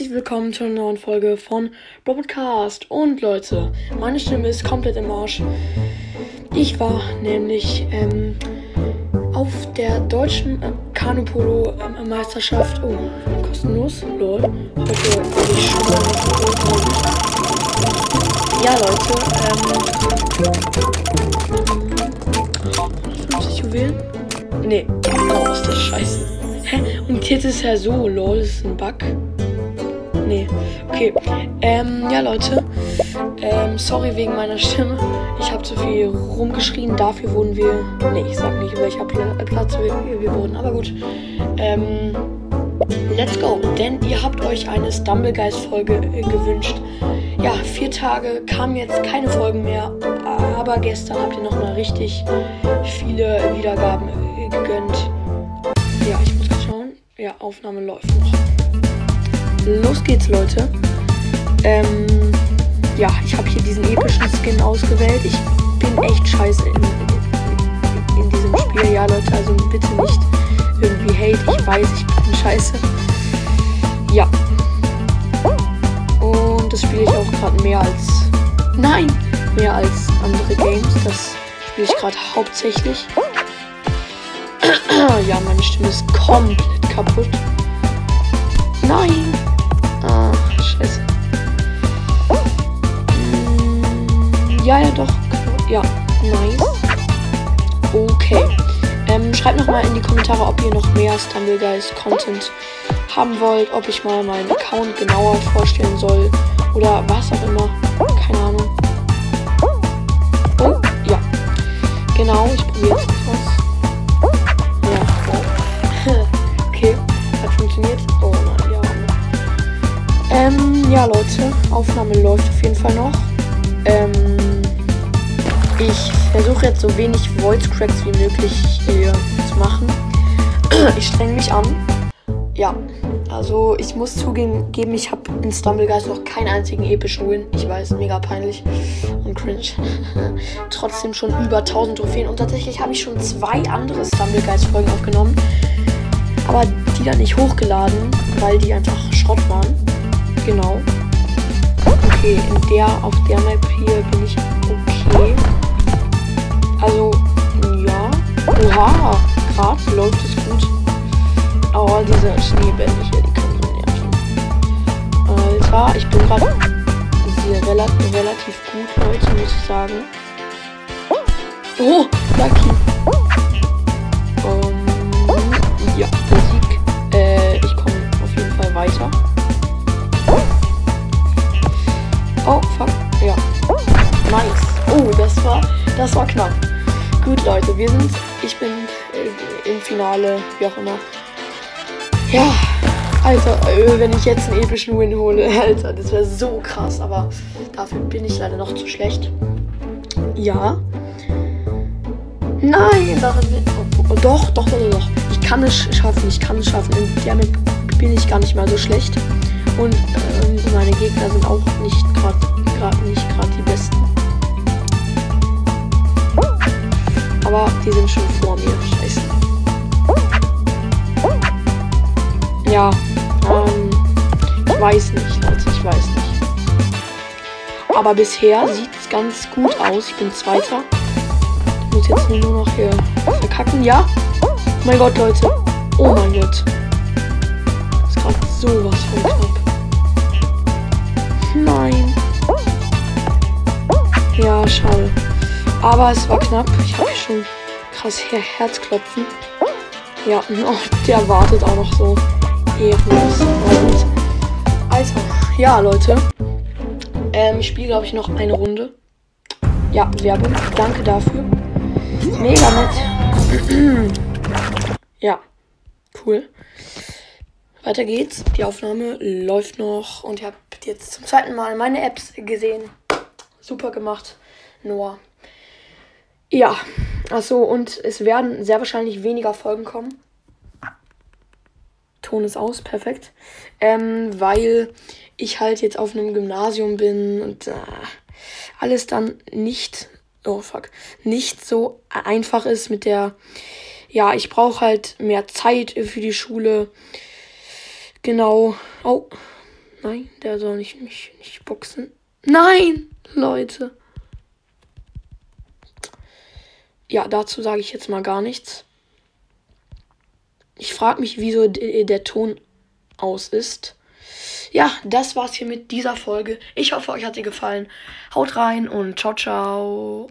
herzlich willkommen zu einer neuen Folge von Broadcast. Und Leute, meine Stimme ist komplett im Arsch. Ich war nämlich ähm, auf der deutschen äh, Kanupolo-Meisterschaft. oh, kostenlos, lol. Heute werde ich schon mal Ja, Leute, ähm. 50 Juwelen? Nee, oh, ist das scheiße. Hä? Und jetzt ist ja so, lol, ist ein Bug. Nee. Okay. Ähm, ja, Leute. Ähm, sorry wegen meiner Stimme. Ich habe zu viel rumgeschrien. Dafür wurden wir. Nee, ich sag nicht, welcher Platz wir, wir wurden. Aber gut. Ähm, let's go. Denn ihr habt euch eine Stumblegeist-Folge äh, gewünscht. Ja, vier Tage kamen jetzt keine Folgen mehr. Aber gestern habt ihr nochmal richtig viele Wiedergaben äh, gegönnt. Ja, ich muss schauen. Ja, Aufnahme läuft noch. Los geht's, Leute. Ähm, ja, ich habe hier diesen epischen Skin ausgewählt. Ich bin echt scheiße in, in, in, diesem Spiel. Ja, Leute, also bitte nicht irgendwie hate. Ich weiß, ich bin scheiße. Ja. Und das spiele ich auch gerade mehr als. Nein! Mehr als andere Games. Das spiele ich gerade hauptsächlich. ja, meine Stimme ist komplett kaputt. Nein! Ah, scheiße. Mm, ja, ja, doch. Ja, nice. Okay. Ähm, schreibt nochmal in die Kommentare, ob ihr noch mehr Stumble Guys Content haben wollt, ob ich mal meinen Account genauer vorstellen soll oder was auch immer. Keine Ahnung. Oh, ja. Genau, ich probiere jetzt Leute, Aufnahme läuft auf jeden Fall noch. Ähm, ich versuche jetzt so wenig Voice Cracks wie möglich hier zu machen. Ich streng mich an. Ja, also ich muss zugeben, ich habe in Stumblegeist noch keinen einzigen epischen Win. Ich weiß, mega peinlich und cringe. Trotzdem schon über 1000 Trophäen und tatsächlich habe ich schon zwei andere Stumblegeist-Folgen aufgenommen. Aber die dann nicht hochgeladen, weil die einfach Schrott waren. Genau. Okay, in der, auf der Map hier bin ich okay. Also, ja. Oha, gerade läuft es gut. Oh, diese Schneebälle hier, die können so nerven. Alter, ich bin gerade relativ, relativ gut, Leute, muss ich sagen. Oh, Lucky. Um, ja, der Sieg. Äh, ich komme auf jeden Fall weiter. Das war knapp. Gut, Leute, wir sind, ich bin äh, im Finale, wie auch immer. Ja, Alter, äh, wenn ich jetzt einen epischen Win hole, Alter, das wäre so krass, aber dafür bin ich leider noch zu schlecht. Ja. Nein, daran oh, oh, doch, doch, doch, doch. Ich kann es schaffen, ich kann es schaffen. Der Map bin ich gar nicht mal so schlecht. Und ähm, meine Gegner sind auch nicht gerade nicht gerade die besten. Aber die sind schon vor mir. Scheiße. Ja, ähm, ich weiß nicht, Leute, ich weiß nicht. Aber bisher sieht es ganz gut aus. Ich bin Zweiter. Ich muss jetzt nur noch hier verkacken. Ja? Oh mein Gott, Leute. Oh mein Gott. Das ist gerade sowas von Aber es war knapp. Ich habe schon krass Her Herzklopfen. Ja, oh, der wartet auch noch so ehrenlos. Also, ja, Leute. Ähm, ich spiele, glaube ich, noch eine Runde. Ja, Werbung. Danke dafür. Mega nett. ja, cool. Weiter geht's. Die Aufnahme läuft noch und ihr habt jetzt zum zweiten Mal meine Apps gesehen. Super gemacht, Noah. Ja, achso, und es werden sehr wahrscheinlich weniger Folgen kommen. Ton ist aus, perfekt. Ähm, weil ich halt jetzt auf einem Gymnasium bin und äh, alles dann nicht, oh fuck, nicht so einfach ist mit der, ja, ich brauche halt mehr Zeit für die Schule. Genau. Oh, Nein, der soll nicht mich nicht boxen. Nein, Leute. Ja, dazu sage ich jetzt mal gar nichts. Ich frage mich, wieso der Ton aus ist. Ja, das war's hier mit dieser Folge. Ich hoffe, euch hat sie gefallen. Haut rein und ciao, ciao.